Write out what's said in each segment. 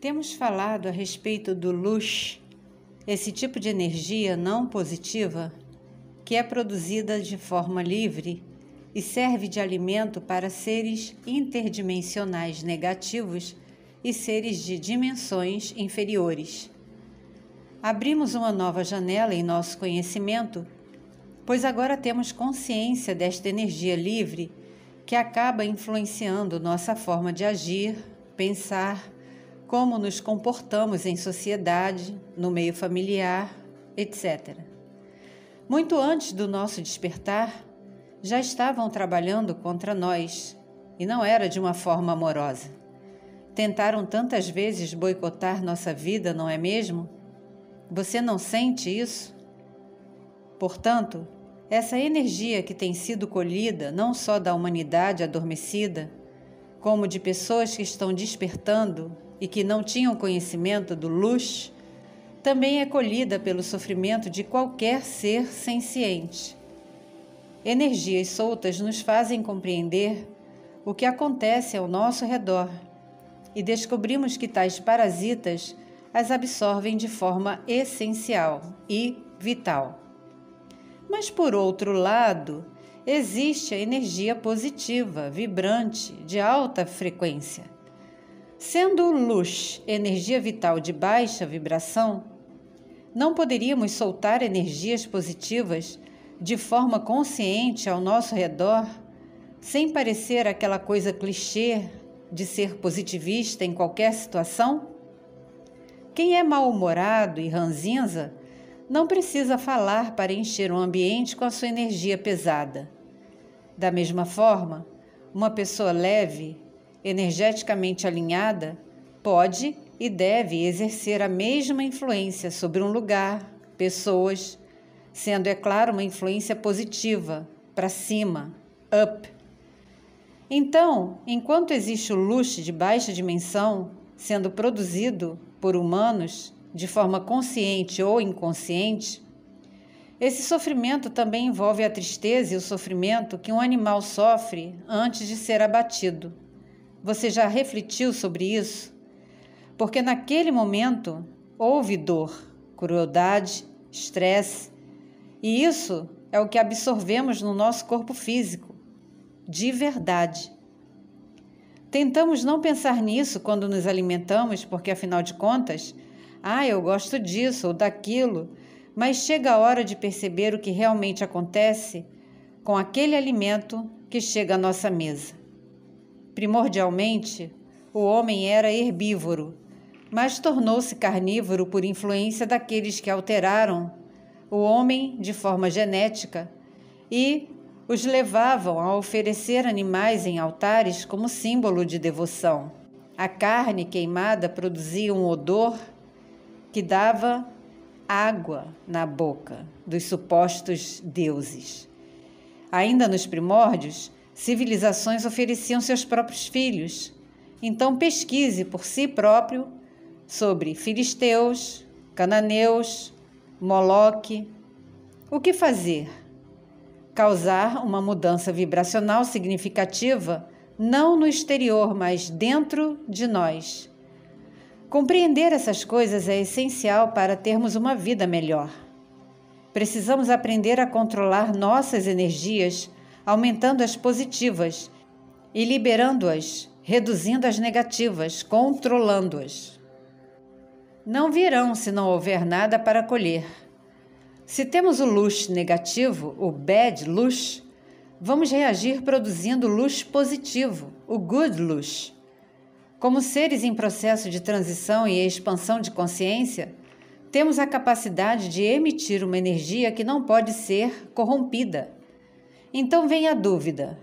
Temos falado a respeito do lush, esse tipo de energia não positiva que é produzida de forma livre e serve de alimento para seres interdimensionais negativos e seres de dimensões inferiores. Abrimos uma nova janela em nosso conhecimento, pois agora temos consciência desta energia livre que acaba influenciando nossa forma de agir, pensar, como nos comportamos em sociedade, no meio familiar, etc. Muito antes do nosso despertar, já estavam trabalhando contra nós, e não era de uma forma amorosa. Tentaram tantas vezes boicotar nossa vida, não é mesmo? Você não sente isso? Portanto, essa energia que tem sido colhida não só da humanidade adormecida, como de pessoas que estão despertando e que não tinham conhecimento do luz, também é colhida pelo sofrimento de qualquer ser senciente. Energias soltas nos fazem compreender o que acontece ao nosso redor e descobrimos que tais parasitas as absorvem de forma essencial e vital. Mas, por outro lado, existe a energia positiva, vibrante, de alta frequência. Sendo luz energia vital de baixa vibração, não poderíamos soltar energias positivas de forma consciente ao nosso redor, sem parecer aquela coisa clichê de ser positivista em qualquer situação? Quem é mal-humorado e ranzinza não precisa falar para encher o ambiente com a sua energia pesada. Da mesma forma, uma pessoa leve, energeticamente alinhada, pode e deve exercer a mesma influência sobre um lugar, pessoas, sendo, é claro, uma influência positiva, para cima, up. Então, enquanto existe o luxo de baixa dimensão sendo produzido por humanos de forma consciente ou inconsciente, esse sofrimento também envolve a tristeza e o sofrimento que um animal sofre antes de ser abatido. Você já refletiu sobre isso? Porque naquele momento houve dor, crueldade, estresse, e isso é o que absorvemos no nosso corpo físico, de verdade. Tentamos não pensar nisso quando nos alimentamos, porque afinal de contas, ah, eu gosto disso ou daquilo, mas chega a hora de perceber o que realmente acontece com aquele alimento que chega à nossa mesa. Primordialmente, o homem era herbívoro, mas tornou-se carnívoro por influência daqueles que alteraram o homem de forma genética e os levavam a oferecer animais em altares como símbolo de devoção. A carne queimada produzia um odor que dava água na boca dos supostos deuses. Ainda nos primórdios, civilizações ofereciam seus próprios filhos. Então pesquise por si próprio sobre filisteus, cananeus, Moloque. O que fazer? Causar uma mudança vibracional significativa, não no exterior, mas dentro de nós. Compreender essas coisas é essencial para termos uma vida melhor. Precisamos aprender a controlar nossas energias, aumentando as positivas e liberando-as, reduzindo as negativas, controlando-as não virão se não houver nada para colher. Se temos o luxo negativo, o bad luxo, vamos reagir produzindo luxo positivo, o good luxo. Como seres em processo de transição e expansão de consciência, temos a capacidade de emitir uma energia que não pode ser corrompida. Então vem a dúvida: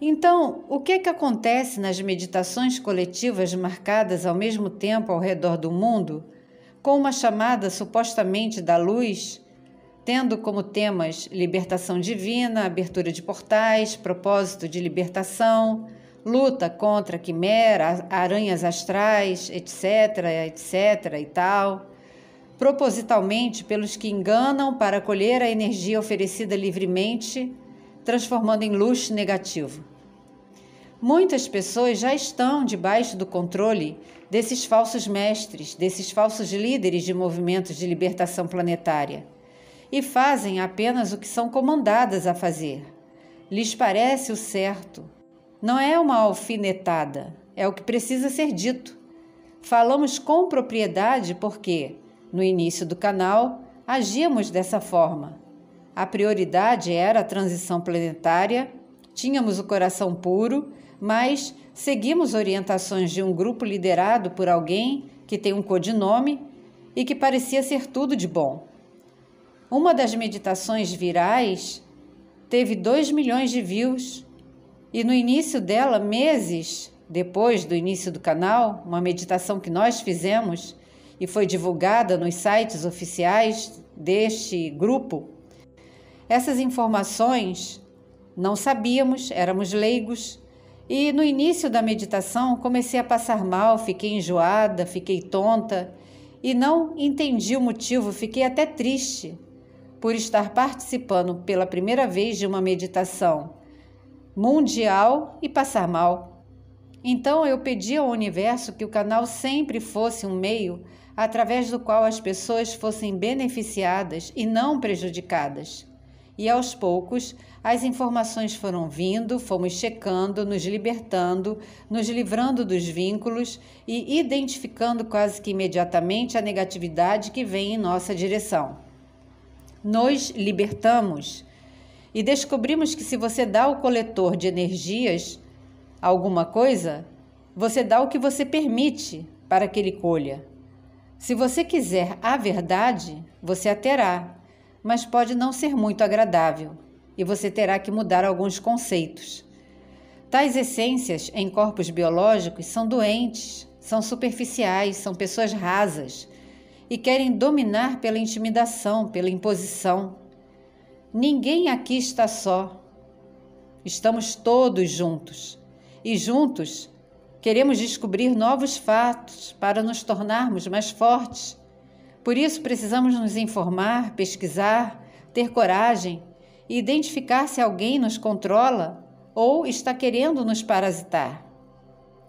então, o que, é que acontece nas meditações coletivas marcadas ao mesmo tempo ao redor do mundo, com uma chamada supostamente da luz, tendo como temas libertação divina, abertura de portais, propósito de libertação, luta contra quimera, aranhas astrais, etc., etc. e tal, propositalmente pelos que enganam para colher a energia oferecida livremente, transformando em luz negativo. Muitas pessoas já estão debaixo do controle desses falsos mestres, desses falsos líderes de movimentos de libertação planetária e fazem apenas o que são comandadas a fazer. Lhes parece o certo. Não é uma alfinetada, é o que precisa ser dito. Falamos com propriedade porque, no início do canal, agíamos dessa forma. A prioridade era a transição planetária, tínhamos o coração puro, mas seguimos orientações de um grupo liderado por alguém que tem um codinome e que parecia ser tudo de bom. Uma das meditações virais teve 2 milhões de views e no início dela, meses depois do início do canal, uma meditação que nós fizemos e foi divulgada nos sites oficiais deste grupo, essas informações não sabíamos, éramos leigos. E no início da meditação comecei a passar mal, fiquei enjoada, fiquei tonta e não entendi o motivo, fiquei até triste por estar participando pela primeira vez de uma meditação mundial e passar mal. Então eu pedi ao universo que o canal sempre fosse um meio através do qual as pessoas fossem beneficiadas e não prejudicadas. E aos poucos as informações foram vindo, fomos checando, nos libertando, nos livrando dos vínculos e identificando quase que imediatamente a negatividade que vem em nossa direção nos libertamos e descobrimos que se você dá ao coletor de energias alguma coisa, você dá o que você permite para que ele colha. Se você quiser a verdade, você a terá, mas pode não ser muito agradável e você terá que mudar alguns conceitos. Tais essências em corpos biológicos são doentes, são superficiais, são pessoas rasas e querem dominar pela intimidação, pela imposição. Ninguém aqui está só. Estamos todos juntos. E juntos queremos descobrir novos fatos para nos tornarmos mais fortes. Por isso precisamos nos informar, pesquisar, ter coragem e identificar se alguém nos controla ou está querendo nos parasitar.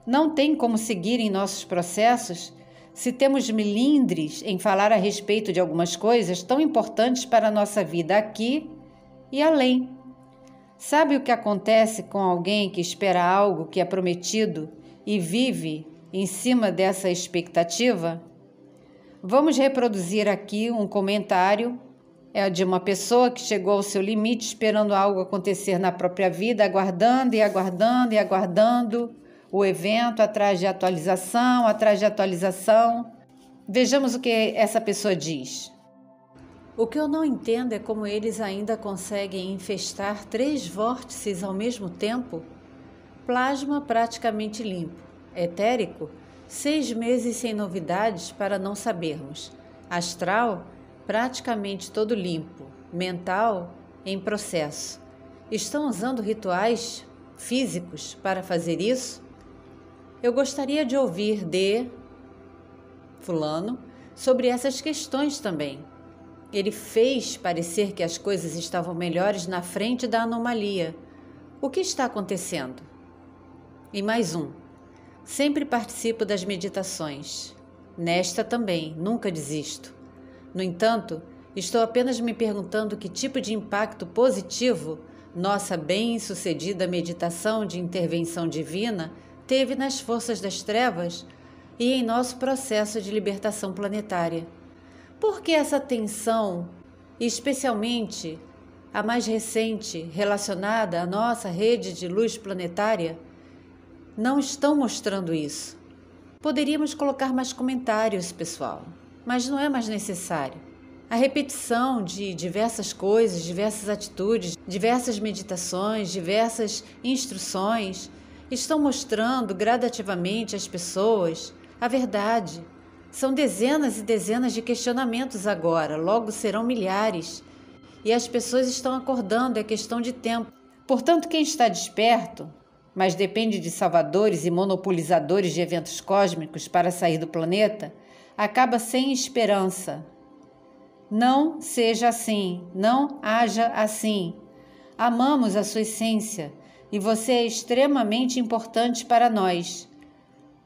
Não tem como seguir em nossos processos se temos melindres em falar a respeito de algumas coisas tão importantes para a nossa vida aqui e além. Sabe o que acontece com alguém que espera algo que é prometido e vive em cima dessa expectativa? Vamos reproduzir aqui um comentário é de uma pessoa que chegou ao seu limite esperando algo acontecer na própria vida, aguardando e aguardando e aguardando o evento atrás de atualização, atrás de atualização. Vejamos o que essa pessoa diz. O que eu não entendo é como eles ainda conseguem infestar três vórtices ao mesmo tempo. Plasma praticamente limpo, etérico, seis meses sem novidades para não sabermos. Astral, praticamente todo limpo, mental, em processo. Estão usando rituais físicos para fazer isso? Eu gostaria de ouvir de Fulano sobre essas questões também. Ele fez parecer que as coisas estavam melhores na frente da anomalia. O que está acontecendo? E mais um. Sempre participo das meditações. Nesta também, nunca desisto. No entanto, estou apenas me perguntando que tipo de impacto positivo nossa bem-sucedida meditação de intervenção divina teve nas forças das trevas e em nosso processo de libertação planetária. Por que essa tensão, especialmente a mais recente relacionada à nossa rede de luz planetária, não estão mostrando isso? Poderíamos colocar mais comentários, pessoal, mas não é mais necessário. A repetição de diversas coisas, diversas atitudes, diversas meditações, diversas instruções estão mostrando gradativamente às pessoas a verdade. São dezenas e dezenas de questionamentos agora, logo serão milhares. E as pessoas estão acordando, é questão de tempo. Portanto, quem está desperto, mas depende de salvadores e monopolizadores de eventos cósmicos para sair do planeta, acaba sem esperança. Não seja assim, não haja assim. Amamos a sua essência, e você é extremamente importante para nós,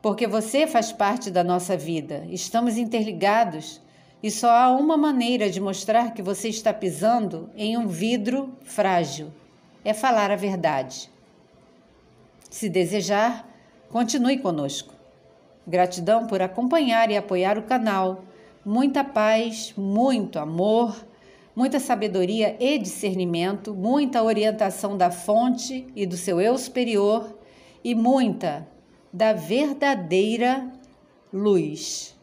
porque você faz parte da nossa vida. Estamos interligados e só há uma maneira de mostrar que você está pisando em um vidro frágil: é falar a verdade. Se desejar, continue conosco. Gratidão por acompanhar e apoiar o canal. Muita paz, muito amor, muita sabedoria e discernimento, muita orientação da fonte e do seu eu superior e muita da verdadeira luz.